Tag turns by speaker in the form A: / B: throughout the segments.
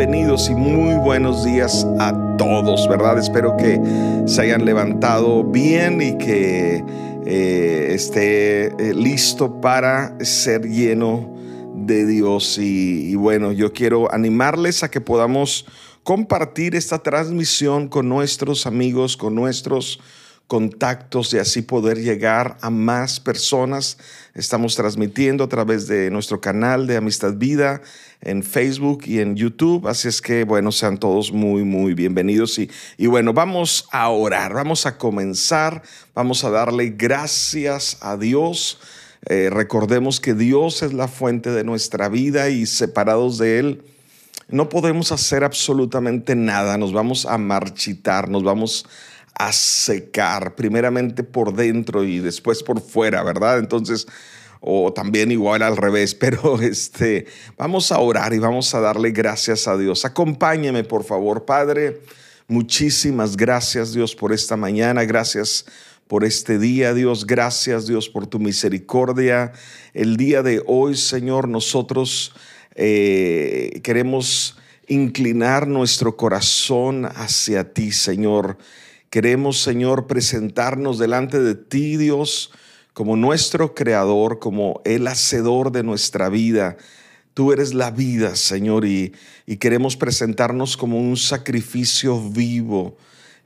A: bienvenidos y muy buenos días a todos, ¿verdad? Espero que se hayan levantado bien y que eh, esté eh, listo para ser lleno de Dios. Y, y bueno, yo quiero animarles a que podamos compartir esta transmisión con nuestros amigos, con nuestros contactos y así poder llegar a más personas. Estamos transmitiendo a través de nuestro canal de Amistad Vida en Facebook y en YouTube. Así es que, bueno, sean todos muy, muy bienvenidos. Y, y bueno, vamos a orar, vamos a comenzar, vamos a darle gracias a Dios. Eh, recordemos que Dios es la fuente de nuestra vida y separados de Él no podemos hacer absolutamente nada. Nos vamos a marchitar, nos vamos a secar, primeramente por dentro y después por fuera, ¿verdad? Entonces, o también igual al revés, pero este, vamos a orar y vamos a darle gracias a Dios. Acompáñeme, por favor, Padre. Muchísimas gracias, Dios, por esta mañana. Gracias por este día, Dios. Gracias, Dios, por tu misericordia. El día de hoy, Señor, nosotros eh, queremos inclinar nuestro corazón hacia ti, Señor. Queremos, Señor, presentarnos delante de ti, Dios, como nuestro creador, como el hacedor de nuestra vida. Tú eres la vida, Señor, y, y queremos presentarnos como un sacrificio vivo,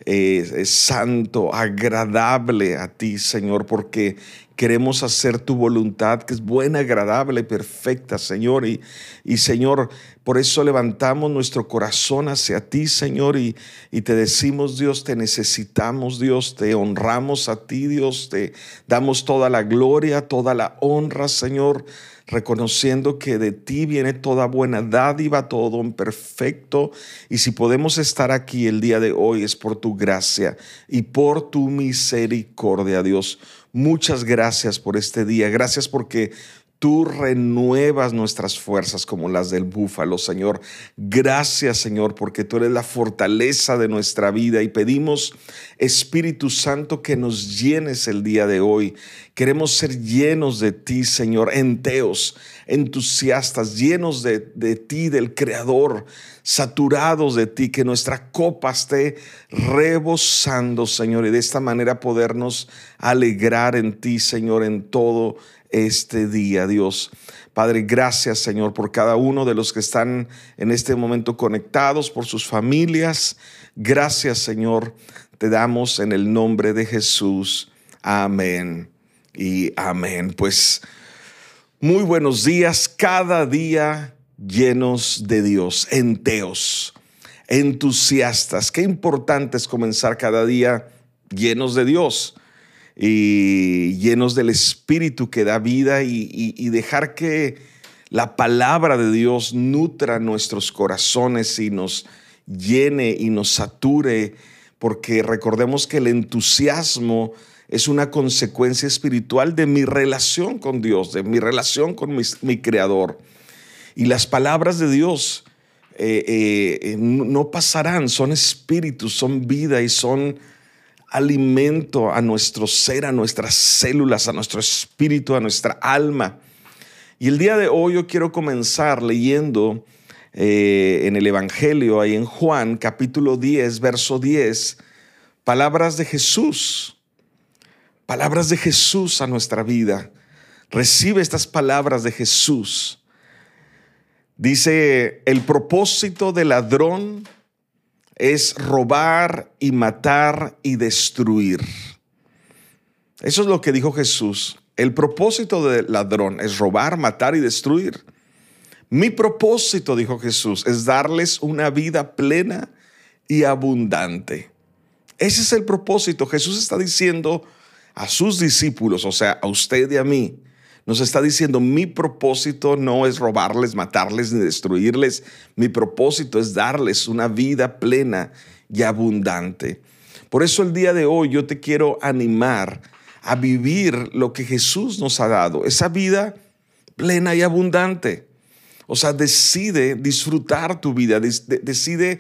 A: eh, santo, agradable a ti, Señor, porque queremos hacer tu voluntad, que es buena, agradable, perfecta, Señor. Y, y Señor, por eso levantamos nuestro corazón hacia ti, Señor, y, y, te decimos, Dios, te necesitamos, Dios, te honramos a ti, Dios, te damos toda la gloria, toda la honra, Señor reconociendo que de ti viene toda buena dádiva, todo don perfecto. Y si podemos estar aquí el día de hoy es por tu gracia y por tu misericordia, Dios. Muchas gracias por este día. Gracias porque Tú renuevas nuestras fuerzas como las del búfalo, Señor. Gracias, Señor, porque tú eres la fortaleza de nuestra vida y pedimos, Espíritu Santo, que nos llenes el día de hoy. Queremos ser llenos de ti, Señor, enteos, entusiastas, llenos de, de ti, del Creador, saturados de ti, que nuestra copa esté rebosando, Señor, y de esta manera podernos alegrar en ti, Señor, en todo este día, Dios. Padre, gracias, Señor, por cada uno de los que están en este momento conectados, por sus familias. Gracias, Señor, te damos en el nombre de Jesús. Amén y amén. Pues muy buenos días, cada día llenos de Dios, enteos, entusiastas. Qué importante es comenzar cada día llenos de Dios y llenos del Espíritu que da vida y, dejar que la palabra de Dios nutra nuestros corazones y nos llene y nos sature, porque recordemos que el entusiasmo es una consecuencia espiritual de mi relación con Dios, de mi relación con mi, Creador. Y las palabras de Dios eh, eh, no pasarán, son espíritus, son vida y son alimento a nuestro ser, a nuestras células, a nuestro espíritu, a nuestra alma. Y el día de hoy yo quiero comenzar leyendo eh, en el Evangelio, ahí en Juan capítulo 10, verso 10, palabras de Jesús, palabras de Jesús a nuestra vida. Recibe estas palabras de Jesús. Dice, el propósito del ladrón es robar y matar y destruir. Eso es lo que dijo Jesús. El propósito del ladrón es robar, matar y destruir. Mi propósito, dijo Jesús, es darles una vida plena y abundante. Ese es el propósito. Jesús está diciendo a sus discípulos, o sea, a usted y a mí, nos está diciendo, mi propósito no es robarles, matarles ni destruirles, mi propósito es darles una vida plena y abundante. Por eso el día de hoy yo te quiero animar a vivir lo que Jesús nos ha dado, esa vida plena y abundante. O sea, decide disfrutar tu vida, decide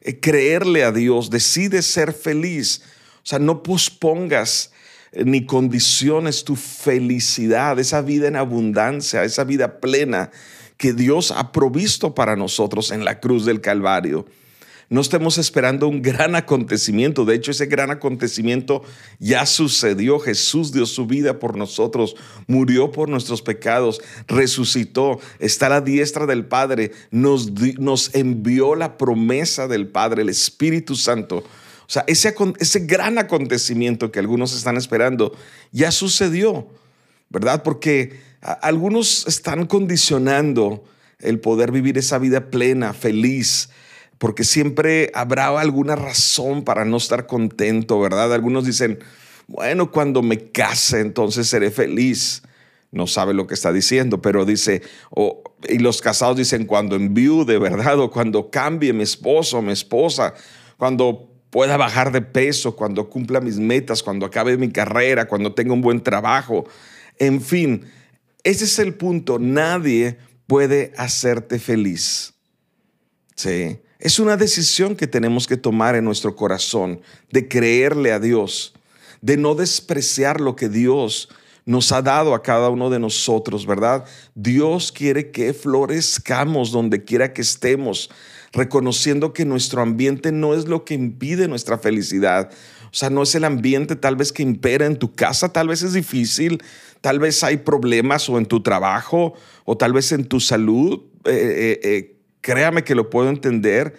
A: eh, creerle a Dios, decide ser feliz. O sea, no pospongas ni condiciones tu felicidad, esa vida en abundancia, esa vida plena que Dios ha provisto para nosotros en la cruz del Calvario. No estemos esperando un gran acontecimiento. De hecho, ese gran acontecimiento ya sucedió. Jesús dio su vida por nosotros, murió por nuestros pecados, resucitó, está a la diestra del Padre, nos, nos envió la promesa del Padre, el Espíritu Santo. O sea, ese, ese gran acontecimiento que algunos están esperando ya sucedió, ¿verdad? Porque algunos están condicionando el poder vivir esa vida plena, feliz, porque siempre habrá alguna razón para no estar contento, ¿verdad? Algunos dicen, bueno, cuando me case entonces seré feliz. No sabe lo que está diciendo, pero dice, y los casados dicen, cuando enviude, ¿verdad? O cuando cambie mi esposo mi esposa, cuando pueda bajar de peso, cuando cumpla mis metas, cuando acabe mi carrera, cuando tenga un buen trabajo. En fin, ese es el punto. Nadie puede hacerte feliz. Sí. Es una decisión que tenemos que tomar en nuestro corazón, de creerle a Dios, de no despreciar lo que Dios nos ha dado a cada uno de nosotros, ¿verdad? Dios quiere que florezcamos donde quiera que estemos, reconociendo que nuestro ambiente no es lo que impide nuestra felicidad. O sea, no es el ambiente tal vez que impera en tu casa, tal vez es difícil, tal vez hay problemas o en tu trabajo o tal vez en tu salud. Eh, eh, eh créame que lo puedo entender,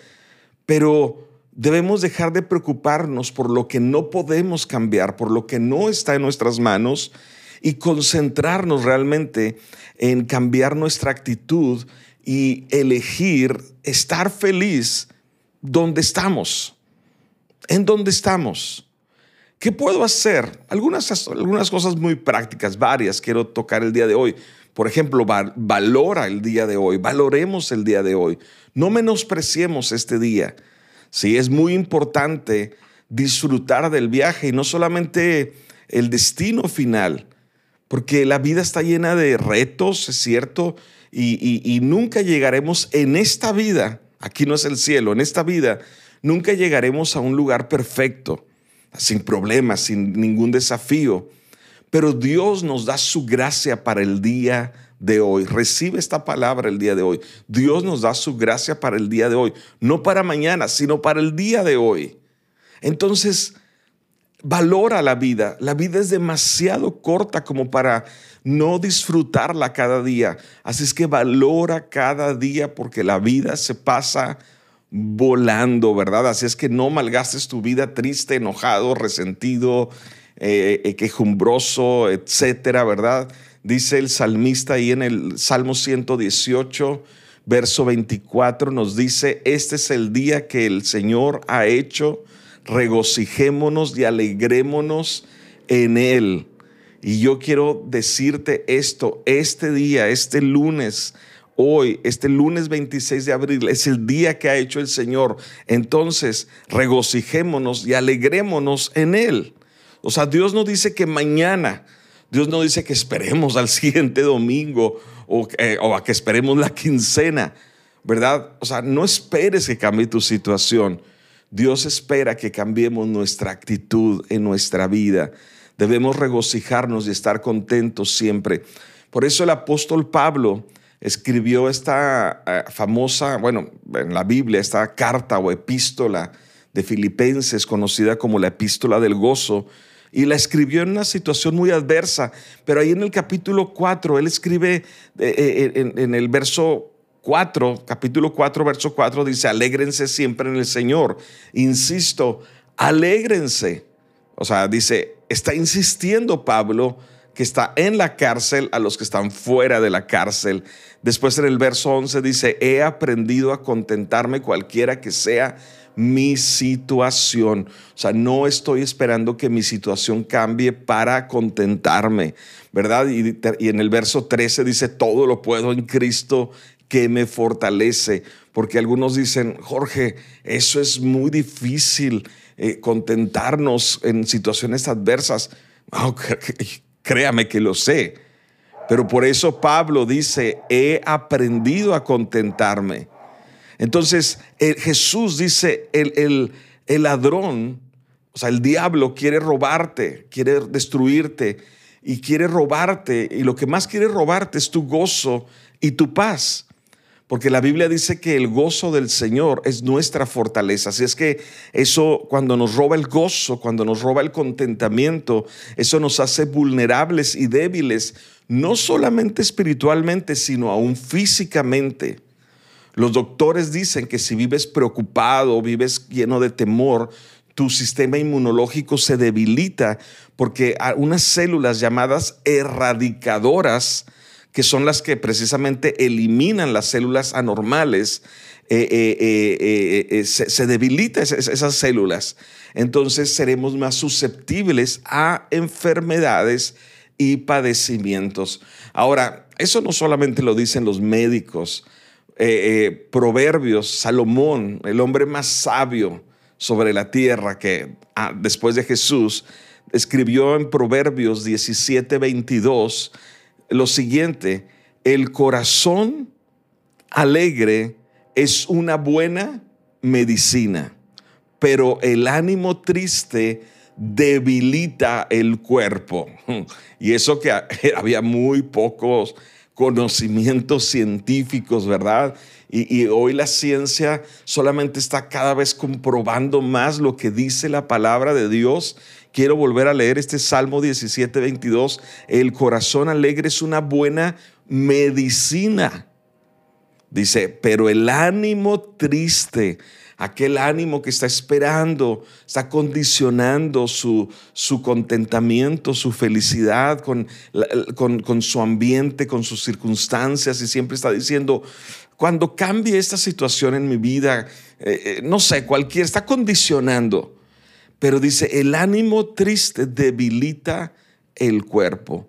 A: pero debemos dejar de preocuparnos por lo que no podemos cambiar, por lo que no está en nuestras manos y concentrarnos realmente en cambiar nuestra actitud y elegir estar feliz donde estamos, en donde estamos. ¿Qué puedo hacer? Algunas, algunas cosas muy prácticas, varias, quiero tocar el día de hoy. Por ejemplo, valora el día de hoy, valoremos el día de hoy, no menospreciemos este día. Sí, es muy importante disfrutar del viaje y no solamente el destino final, porque la vida está llena de retos, es cierto, y, nunca llegaremos en esta vida, aquí no es el cielo, en esta vida, nunca llegaremos a un lugar perfecto, sin problemas, sin ningún desafío. Pero Dios nos da su gracia para el día de hoy. Recibe esta palabra el día de hoy. Dios nos da su gracia para el día de hoy. No para mañana, sino para el día de hoy. Entonces, valora la vida. La vida es demasiado corta como para no disfrutarla cada día. Así es que valora cada día porque la vida se pasa volando, ¿verdad? Así es que no malgastes tu vida triste, enojado, resentido, eh, eh, quejumbroso, etcétera, ¿verdad? Dice el salmista ahí en el Salmo 118, verso 24, nos dice, este es el día que el Señor ha hecho, regocijémonos y alegrémonos en él. Y yo quiero decirte esto, este día, este lunes, hoy, este lunes 26 de abril, es el día que ha hecho el Señor. Entonces, regocijémonos y alegrémonos en Él. O sea, Dios no dice que mañana, Dios no dice que esperemos al siguiente domingo o, eh, o a que esperemos la quincena, ¿verdad? O sea, no esperes que cambie tu situación. Dios espera que cambiemos nuestra actitud en nuestra vida. Debemos regocijarnos y estar contentos siempre. Por eso el apóstol Pablo escribió esta eh, famosa, bueno, en la Biblia, esta carta o epístola de Filipenses, conocida como la epístola del gozo, y la escribió en una situación muy adversa. Pero ahí en el capítulo 4, él escribe eh, eh, en, el verso 4, capítulo 4, verso 4, dice, alégrense siempre en el Señor. Insisto, alégrense. O sea, dice, está insistiendo Pablo que está en la cárcel a los que están fuera de la cárcel. Después en el verso 11 dice, he aprendido a contentarme cualquiera que sea mi situación. O sea, no estoy esperando que mi situación cambie para contentarme, ¿verdad? Y, en el verso 13 dice, todo lo puedo en Cristo que me fortalece. Porque algunos dicen, Jorge, eso es muy difícil, eh, contentarnos en situaciones adversas. créame que lo sé. Pero por eso Pablo dice, he aprendido a contentarme. Entonces Jesús dice, el, el ladrón, o sea, el diablo quiere robarte, quiere destruirte y quiere robarte. Y lo que más quiere robarte es tu gozo y tu paz. Porque la Biblia dice que el gozo del Señor es nuestra fortaleza. Así es que eso cuando nos roba el gozo, cuando nos roba el contentamiento, eso nos hace vulnerables y débiles, no solamente espiritualmente, sino aún físicamente. Los doctores dicen que si vives preocupado, vives lleno de temor, tu sistema inmunológico se debilita porque unas células llamadas erradicadoras, que son las que precisamente eliminan las células anormales, eh, eh, eh, se, debilitan esas, células. Entonces seremos más susceptibles a enfermedades y padecimientos. Ahora, eso no solamente lo dicen los médicos. proverbios, Salomón, el hombre más sabio sobre la tierra que ah, después de Jesús, escribió en Proverbios 17, 22 lo siguiente, el corazón alegre es una buena medicina, pero el ánimo triste debilita el cuerpo. Y eso que había muy pocos conocimientos científicos, ¿verdad? Y, hoy la ciencia solamente está cada vez comprobando más lo que dice la palabra de Dios. Quiero volver a leer este Salmo 17, 22. El corazón alegre es una buena medicina. Dice, pero el ánimo triste, aquel ánimo que está esperando, está condicionando su, su contentamiento, su felicidad con, con, con, su ambiente, con sus circunstancias y siempre está diciendo, cuando cambie esta situación en mi vida, eh, eh, no sé, cualquier, está condicionando. Pero dice, el ánimo triste debilita el cuerpo.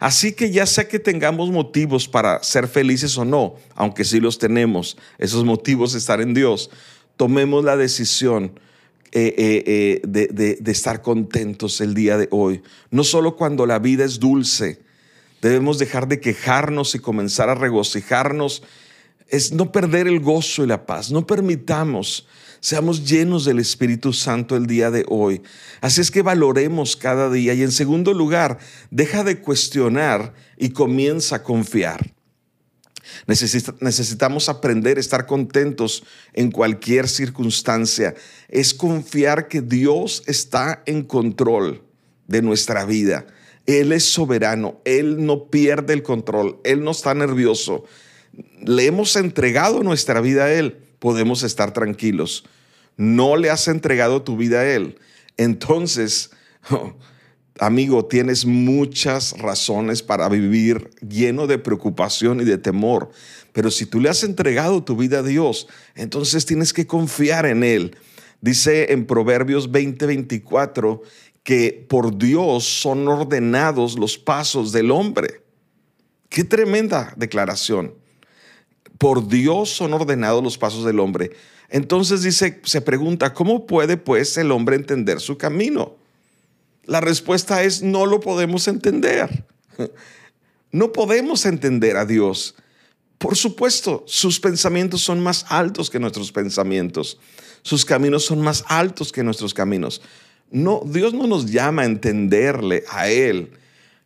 A: Así que ya sea que tengamos motivos para ser felices o no, aunque sí los tenemos, esos motivos estar en Dios, tomemos la decisión eh, de, de estar contentos el día de hoy. No solo cuando la vida es dulce, debemos dejar de quejarnos y comenzar a regocijarnos es no perder el gozo y la paz. No permitamos, seamos llenos del Espíritu Santo el día de hoy. Así es que valoremos cada día. Y en segundo lugar, deja de cuestionar y comienza a confiar. Necesitamos aprender a estar contentos en cualquier circunstancia. Es confiar que Dios está en control de nuestra vida. Él es soberano, Él no pierde el control, Él no está nervioso, le hemos entregado nuestra vida a Él, podemos estar tranquilos. No le has entregado tu vida a Él. Entonces, amigo, tienes muchas razones para vivir lleno de preocupación y de temor. Pero si tú le has entregado tu vida a Dios, entonces tienes que confiar en Él. Dice en Proverbios 20:24 que por Dios son ordenados los pasos del hombre. Qué tremenda declaración por Dios son ordenados los pasos del hombre. Entonces dice, se pregunta, ¿cómo puede pues el hombre entender su camino? La respuesta es, no lo podemos entender. No podemos entender a Dios. Por supuesto, sus pensamientos son más altos que nuestros pensamientos. Sus caminos son más altos que nuestros caminos. No, Dios no nos llama a entenderle a Él.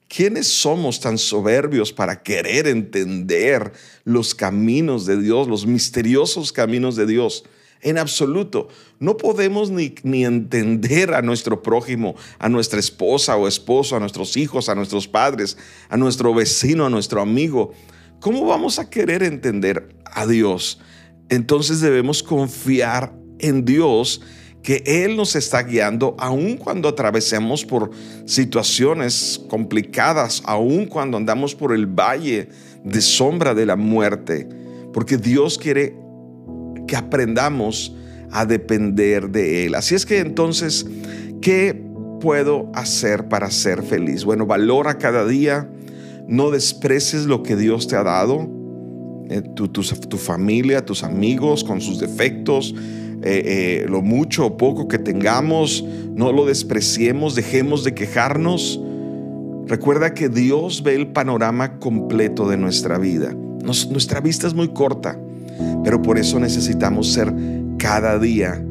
A: ¿Quiénes somos tan soberbios para querer entender los caminos de Dios, los misteriosos caminos de Dios? En absoluto. No podemos ni, entender a nuestro prójimo, a nuestra esposa o esposo, a nuestros hijos, a nuestros padres, a nuestro vecino, a nuestro amigo. ¿Cómo vamos a querer entender a Dios? Entonces debemos confiar en Dios que Él nos está guiando aun cuando atravesemos por situaciones complicadas, aun cuando andamos por el valle de sombra de la muerte, porque Dios quiere que aprendamos a depender de Él. Así es que entonces, ¿qué puedo hacer para ser feliz? Bueno, valora cada día, no desprecies lo que Dios te ha dado, eh, tu, tu familia, tus amigos con sus defectos, eh, eh, lo mucho o poco que tengamos, no lo despreciemos, dejemos de quejarnos. Recuerda que Dios ve el panorama completo de nuestra vida. nuestra vista es muy corta, pero por eso necesitamos ser cada día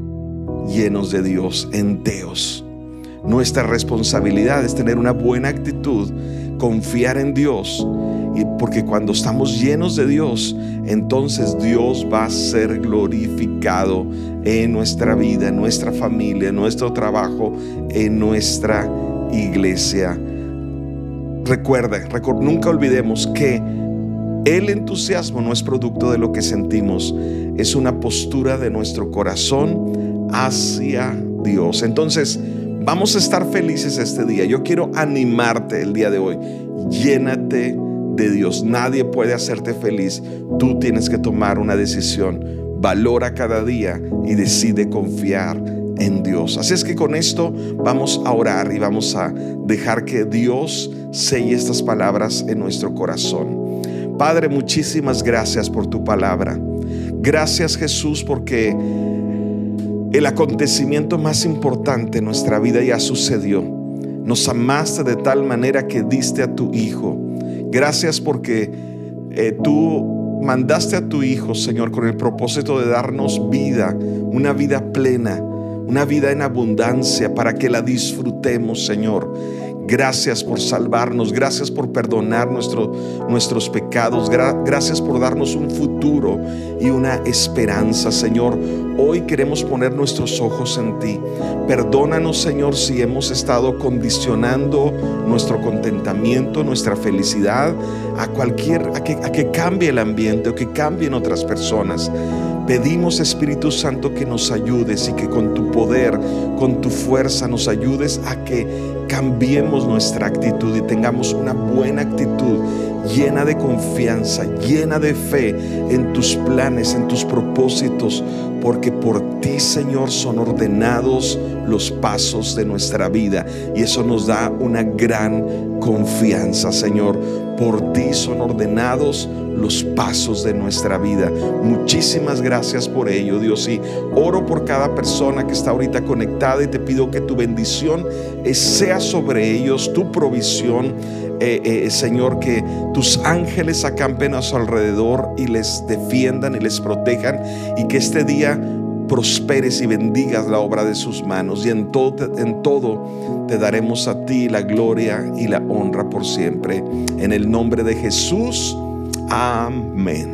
A: llenos de Dios, enteos. Nuestra responsabilidad es tener una buena actitud, confiar en Dios Y porque cuando estamos llenos de Dios, entonces Dios va a ser glorificado en nuestra vida, en nuestra familia, en nuestro trabajo, en nuestra iglesia. Recuerda, nunca olvidemos que el entusiasmo no es producto de lo que sentimos, es una postura de nuestro corazón hacia Dios. Entonces, vamos a estar felices este día. Yo quiero animarte el día de hoy. Llénate de Dios. Nadie puede hacerte feliz. Tú tienes que tomar una decisión. Valora cada día y decide confiar en Dios. Así es que con esto vamos a orar y vamos a dejar que Dios selle estas palabras en nuestro corazón. Padre, muchísimas gracias por tu palabra. Gracias Jesús porque el acontecimiento más importante en nuestra vida ya sucedió. Nos amaste de tal manera que diste a tu Hijo. Gracias porque eh, tú mandaste a tu Hijo, Señor, con el propósito de darnos vida, una vida plena, una vida en abundancia para que la disfrutemos, Señor. Gracias por salvarnos, gracias por perdonar nuestros pecados, gracias por darnos un futuro y una esperanza, Señor. Hoy queremos poner nuestros ojos en ti. Perdónanos, Señor, si hemos estado condicionando nuestro contentamiento, nuestra felicidad a cualquier, a que, cambie el ambiente o que cambien otras personas. Pedimos Espíritu Santo que nos ayudes y que con tu poder, con tu fuerza nos ayudes a que cambiemos nuestra actitud y tengamos una buena actitud llena de confianza, llena de fe en tus planes, en tus propósitos, porque por ti, Señor, son ordenados los pasos de nuestra vida y eso nos da una gran confianza, Señor. Por ti son ordenados los pasos de nuestra vida. Muchísimas gracias por ello, Dios. Y oro por cada persona que está ahorita conectada y te pido que tu bendición sea sobre ellos, tu provisión, eh, eh, Señor, que tus ángeles acampen a su alrededor y les defiendan y les protejan y que este día prosperes y bendigas la obra de sus manos y en todo, en todo te daremos a ti la gloria y la honra por siempre. En el nombre de Jesús. Amén.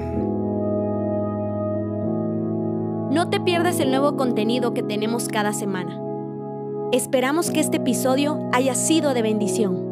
B: No te pierdas el nuevo contenido que tenemos cada semana. Esperamos que este episodio haya sido de bendición.